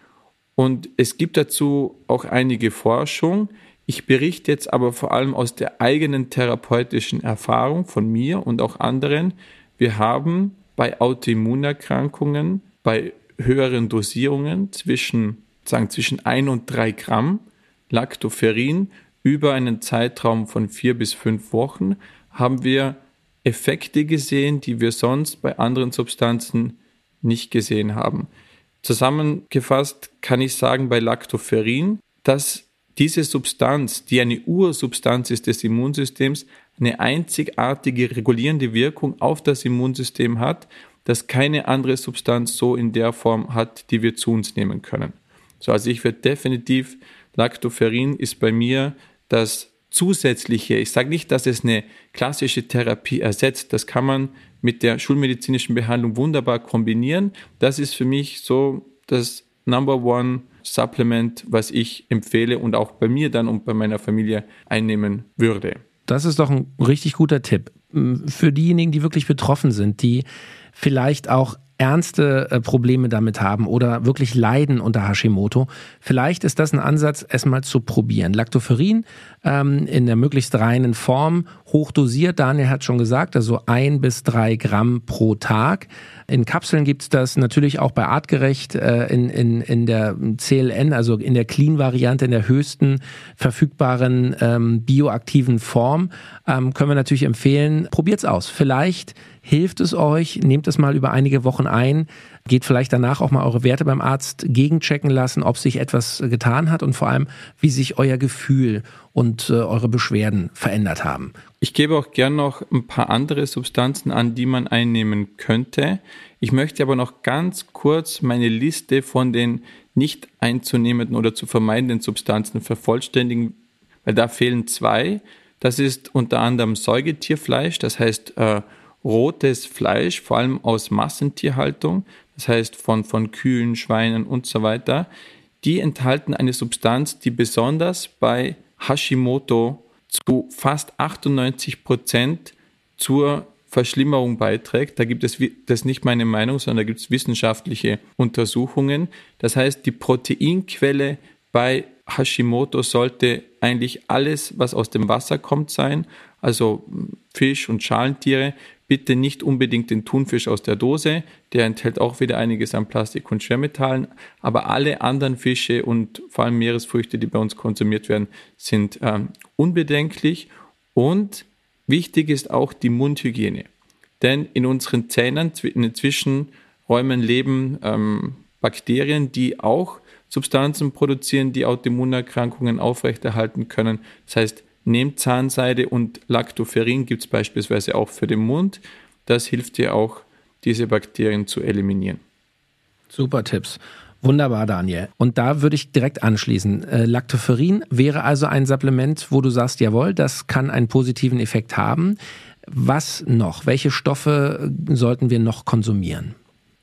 Und es gibt dazu auch einige Forschung. Ich berichte jetzt aber vor allem aus der eigenen therapeutischen Erfahrung von mir und auch anderen. Wir haben bei Autoimmunerkrankungen, bei höheren Dosierungen zwischen, sagen, zwischen ein und drei Gramm Lactoferrin über einen Zeitraum von vier bis fünf Wochen haben wir Effekte gesehen, die wir sonst bei anderen Substanzen nicht gesehen haben. Zusammengefasst kann ich sagen bei Lactoferrin, dass diese Substanz, die eine Ursubstanz ist des Immunsystems, eine einzigartige regulierende Wirkung auf das Immunsystem hat, das keine andere Substanz so in der Form hat, die wir zu uns nehmen können. So, also ich werde definitiv, Lactoferrin ist bei mir das zusätzliche, ich sage nicht, dass es eine klassische Therapie ersetzt, das kann man mit der schulmedizinischen Behandlung wunderbar kombinieren. Das ist für mich so das Number One Supplement, was ich empfehle und auch bei mir dann und bei meiner Familie einnehmen würde. Das ist doch ein richtig guter Tipp. Für diejenigen, die wirklich betroffen sind, die vielleicht auch ernste äh, Probleme damit haben oder wirklich leiden unter Hashimoto, vielleicht ist das ein Ansatz, es mal zu probieren. Lactoferrin ähm, in der möglichst reinen Form, hochdosiert, Daniel hat schon gesagt, also ein bis drei Gramm pro Tag. In Kapseln gibt's das natürlich auch bei Artgerecht äh, in, in, in der CLN, also in der Clean-Variante, in der höchsten verfügbaren ähm, bioaktiven Form. Ähm, können wir natürlich empfehlen, probiert's aus. Vielleicht hilft es euch, nehmt es mal über einige Wochen ein, geht vielleicht danach auch mal eure Werte beim Arzt gegenchecken lassen, ob sich etwas getan hat und vor allem, wie sich euer Gefühl und äh, eure Beschwerden verändert haben. Ich gebe auch gern noch ein paar andere Substanzen an, die man einnehmen könnte. Ich möchte aber noch ganz kurz meine Liste von den nicht einzunehmenden oder zu vermeidenden Substanzen vervollständigen, weil da fehlen zwei. Das ist unter anderem Säugetierfleisch, das heißt äh, rotes Fleisch, vor allem aus Massentierhaltung, das heißt von, von Kühen, Schweinen und so weiter, die enthalten eine Substanz, die besonders bei Hashimoto zu fast 98 Prozent zur Verschlimmerung beiträgt. Da gibt es, das ist nicht meine Meinung, sondern da gibt es wissenschaftliche Untersuchungen. Das heißt, die Proteinquelle bei Hashimoto sollte eigentlich alles, was aus dem Wasser kommt, sein, also Fisch und Schalentiere, Bitte nicht unbedingt den Thunfisch aus der Dose, der enthält auch wieder einiges an Plastik und Schwermetallen, aber alle anderen Fische und vor allem Meeresfrüchte, die bei uns konsumiert werden, sind ähm, unbedenklich und wichtig ist auch die Mundhygiene. Denn in unseren Zähnen, in den Zwischenräumen leben ähm, Bakterien, die auch Substanzen produzieren, die Autoimmunerkrankungen aufrechterhalten können. Das heißt, Nehmt Zahnseide und Lactoferrin gibt es beispielsweise auch für den Mund. Das hilft dir auch, diese Bakterien zu eliminieren. Super Tipps. Wunderbar, Daniel. Und da würde ich direkt anschließen. Äh, Lactoferrin wäre also ein Supplement, wo du sagst, jawohl, das kann einen positiven Effekt haben. Was noch? Welche Stoffe sollten wir noch konsumieren?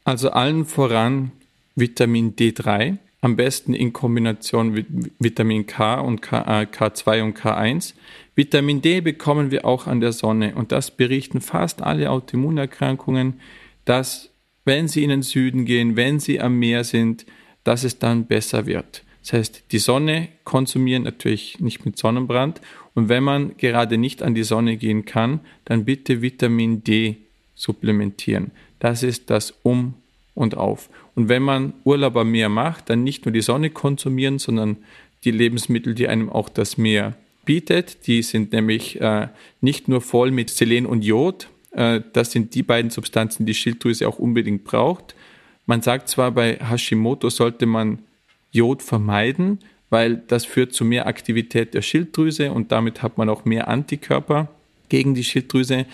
Also allen voran Vitamin D3, am besten in Kombination mit Vitamin K und K, äh, K2 und K1. Vitamin D bekommen wir auch an der Sonne und das berichten fast alle Autoimmunerkrankungen, dass wenn sie in den Süden gehen, wenn sie am Meer sind, dass es dann besser wird. Das heißt, die Sonne konsumieren natürlich nicht mit Sonnenbrand und wenn man gerade nicht an die Sonne gehen kann, dann bitte Vitamin D supplementieren. Das ist das Um und Auf. Und wenn man Urlaub am Meer macht, dann nicht nur die Sonne konsumieren, sondern die Lebensmittel, die einem auch das Meer bietet. Die sind nämlich äh, nicht nur voll mit Selen und Jod, äh, das sind die beiden Substanzen, die Schilddrüse auch unbedingt braucht. Man sagt zwar, bei Hashimoto sollte man Jod vermeiden, weil das führt zu mehr Aktivität der Schilddrüse und damit hat man auch mehr Antikörper gegen die Schilddrüse.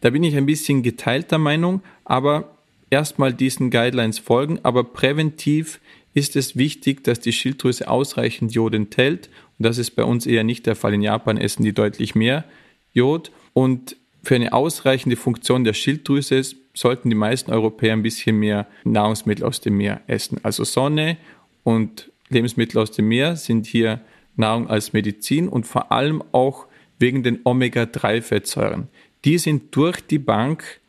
Da bin ich ein bisschen geteilter Meinung, aber erstmal diesen Guidelines folgen, aber präventiv ist es wichtig, dass die Schilddrüse ausreichend Jod enthält und das ist bei uns eher nicht der Fall. In Japan essen die deutlich mehr Jod und für eine ausreichende Funktion der Schilddrüse sollten die meisten Europäer ein bisschen mehr Nahrungsmittel aus dem Meer essen. Also Sonne und Lebensmittel aus dem Meer sind hier Nahrung als Medizin und vor allem auch wegen den Omega-3-Fettsäuren. Die sind durch die Bank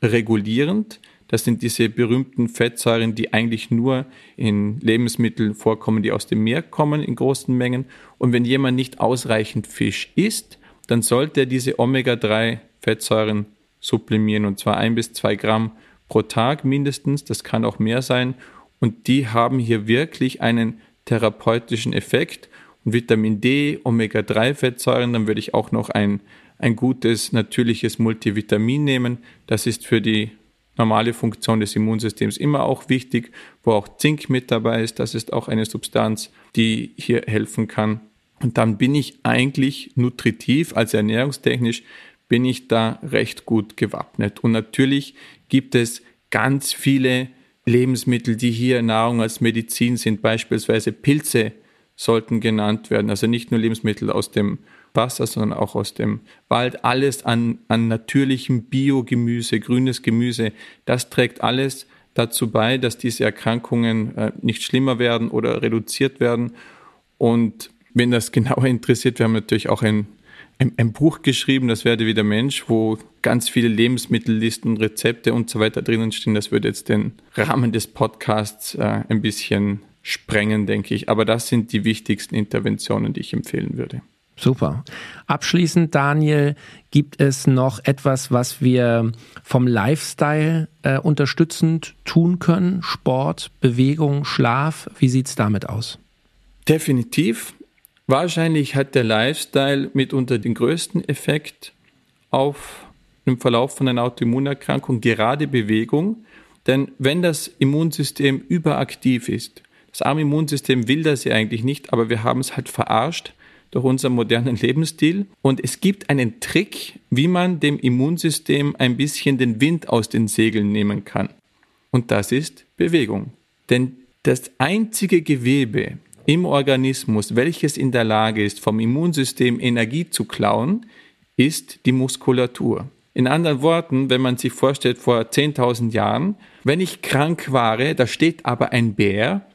entzündungsregulierend. Das sind diese berühmten Fettsäuren, die eigentlich nur in Lebensmitteln vorkommen, die aus dem Meer kommen in großen Mengen. Und wenn jemand nicht ausreichend Fisch isst, dann sollte er diese Omega-3-Fettsäuren sublimieren und zwar ein bis zwei Gramm pro Tag mindestens. Das kann auch mehr sein. Und die haben hier wirklich einen therapeutischen Effekt. Und Vitamin D, Omega-3-Fettsäuren, dann würde ich auch noch ein, ein gutes natürliches Multivitamin nehmen. Das ist für die normale Funktion des Immunsystems immer auch wichtig, wo auch Zink mit dabei ist. Das ist auch eine Substanz, die hier helfen kann. Und dann bin ich eigentlich nutritiv, also ernährungstechnisch, bin ich da recht gut gewappnet. Und natürlich gibt es ganz viele Lebensmittel, die hier Nahrung als Medizin sind, beispielsweise Pilze sollten genannt werden. Also nicht nur Lebensmittel aus dem Wasser, sondern auch aus dem Wald. Alles an, an natürlichem Biogemüse, grünes Gemüse, das trägt alles dazu bei, dass diese Erkrankungen äh, nicht schlimmer werden oder reduziert werden. Und wenn das genauer interessiert, wir haben natürlich auch ein, ein, ein, Buch geschrieben, das werde wie der Mensch, wo ganz viele Lebensmittellisten, Rezepte und so weiter drinnen stehen. Das würde jetzt den Rahmen des Podcasts äh, ein bisschen sprengen, denke ich. Aber das sind die wichtigsten Interventionen, die ich empfehlen würde. Super. Abschließend, Daniel, gibt es noch etwas, was wir vom Lifestyle äh, unterstützend tun können? Sport, Bewegung, Schlaf? Wie sieht es damit aus? Definitiv. Wahrscheinlich hat der Lifestyle mitunter den größten Effekt auf den Verlauf von einer Autoimmunerkrankung, gerade Bewegung. Denn wenn das Immunsystem überaktiv ist, das arme Immunsystem will das ja eigentlich nicht, aber wir haben es halt verarscht durch unseren modernen Lebensstil. Und es gibt einen Trick, wie man dem Immunsystem ein bisschen den Wind aus den Segeln nehmen kann. Und das ist Bewegung. Denn das einzige Gewebe, im Organismus, welches in der Lage ist, vom Immunsystem Energie zu klauen, ist die Muskulatur. In anderen Worten, wenn man sich vorstellt, vor 10.000 Jahren, wenn ich krank war, da steht aber ein Bär,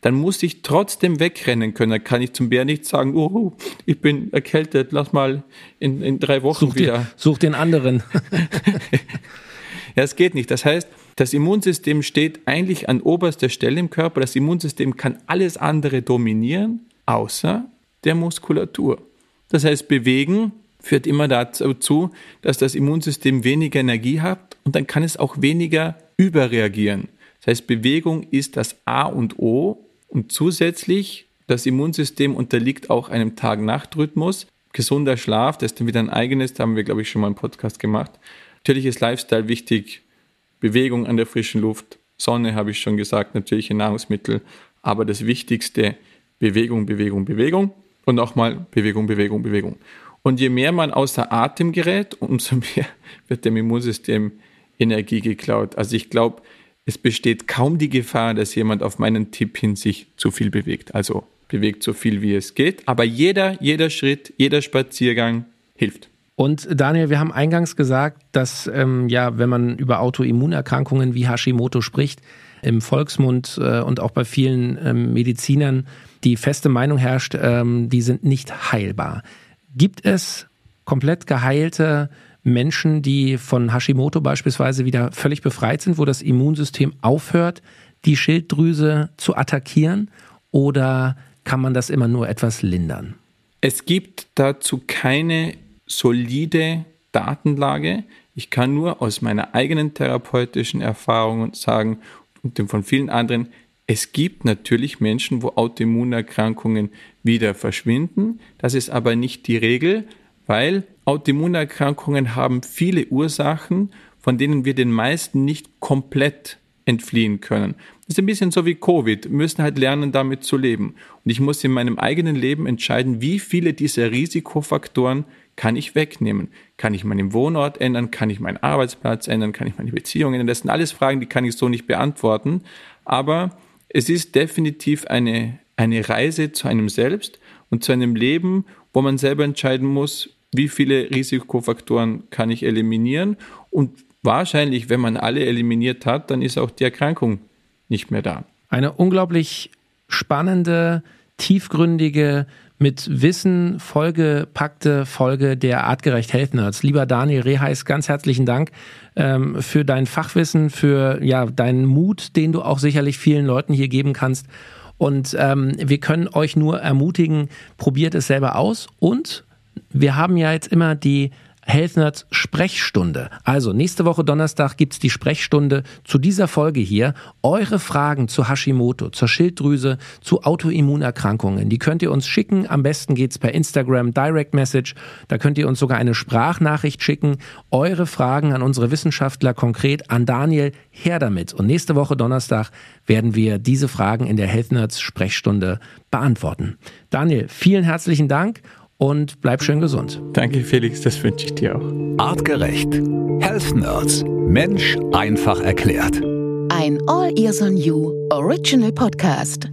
dann muss ich trotzdem wegrennen können. Dann kann ich zum Bär nicht sagen, oh, ich bin erkältet, lass mal in, in drei Wochen such wieder. Den, such den anderen. ja, es geht nicht. Das heißt, das Immunsystem steht eigentlich an oberster Stelle im Körper. Das Immunsystem kann alles andere dominieren, außer der Muskulatur. Das heißt, bewegen führt immer dazu, dass das Immunsystem weniger Energie hat und dann kann es auch weniger überreagieren. Das heißt, Bewegung ist das A und O und zusätzlich das Immunsystem unterliegt auch einem Tag-Nacht-Rhythmus. Gesunder Schlaf, das ist dann wieder ein eigenes, da haben wir, glaube ich, schon mal einen Podcast gemacht. Natürlich ist Lifestyle wichtig, Bewegung an der frischen Luft, Sonne habe ich schon gesagt, natürliche Nahrungsmittel, aber das Wichtigste, Bewegung, Bewegung, Bewegung und auch mal Bewegung, Bewegung, Bewegung. Und je mehr man außer Atem gerät, umso mehr wird dem Immunsystem Energie geklaut. Also ich glaube, es besteht kaum die Gefahr, dass jemand auf meinen Tipp hin sich zu viel bewegt. Also bewegt so viel wie es geht. Aber jeder, jeder Schritt, jeder Spaziergang hilft. Und Daniel, wir haben eingangs gesagt, dass ähm, ja, wenn man über Autoimmunerkrankungen wie Hashimoto spricht, im Volksmund äh, und auch bei vielen ähm, Medizinern die feste Meinung herrscht, ähm, die sind nicht heilbar. Gibt es komplett geheilte Menschen, die von Hashimoto beispielsweise wieder völlig befreit sind, wo das Immunsystem aufhört, die Schilddrüse zu attackieren? Oder kann man das immer nur etwas lindern? Es gibt dazu keine solide Datenlage. Ich kann nur aus meiner eigenen therapeutischen Erfahrung sagen und dem von vielen anderen, es gibt natürlich Menschen, wo Autoimmunerkrankungen wieder verschwinden. Das ist aber nicht die Regel, weil Autoimmunerkrankungen haben viele Ursachen, von denen wir den meisten nicht komplett entfliehen können. Das ist ein bisschen so wie Covid. Wir müssen halt lernen, damit zu leben. Und ich muss in meinem eigenen Leben entscheiden, wie viele dieser Risikofaktoren kann ich wegnehmen. Kann ich meinen Wohnort ändern? Kann ich meinen Arbeitsplatz ändern? Kann ich meine Beziehungen ändern? Das sind alles Fragen, die kann ich so nicht beantworten. Aber es ist definitiv eine, eine Reise zu einem selbst und zu einem Leben, wo man selber entscheiden muss, wie viele Risikofaktoren kann ich eliminieren und wahrscheinlich, wenn man alle eliminiert hat, dann ist auch die Erkrankung nicht mehr da. Eine unglaublich spannende, tiefgründige, mit Wissen vollgepackte Folge der Artgerecht Health Nerds. Lieber Daniel Reheis, ganz herzlichen Dank ähm, für dein Fachwissen, für ja, deinen Mut, den du auch sicherlich vielen Leuten hier geben kannst. Und ähm, wir können euch nur ermutigen, probiert es selber aus und wir haben ja jetzt immer die Health Nerds Sprechstunde. Also nächste Woche Donnerstag gibt's die Sprechstunde zu dieser Folge hier. Eure Fragen zu Hashimoto, zur Schilddrüse, zu Autoimmunerkrankungen, die könnt ihr uns schicken. Am besten geht's per Instagram Direct Message. Da könnt ihr uns sogar eine Sprachnachricht schicken. Eure Fragen an unsere Wissenschaftler konkret an Daniel her damit. Und nächste Woche Donnerstag werden wir diese Fragen in der Health Nerds Sprechstunde beantworten. Daniel, vielen herzlichen Dank und bleib schön gesund. Danke, Felix, das wünsche ich dir auch. Artgerecht. Health Nerds. Mensch einfach erklärt. Ein All Ears on You Original Podcast.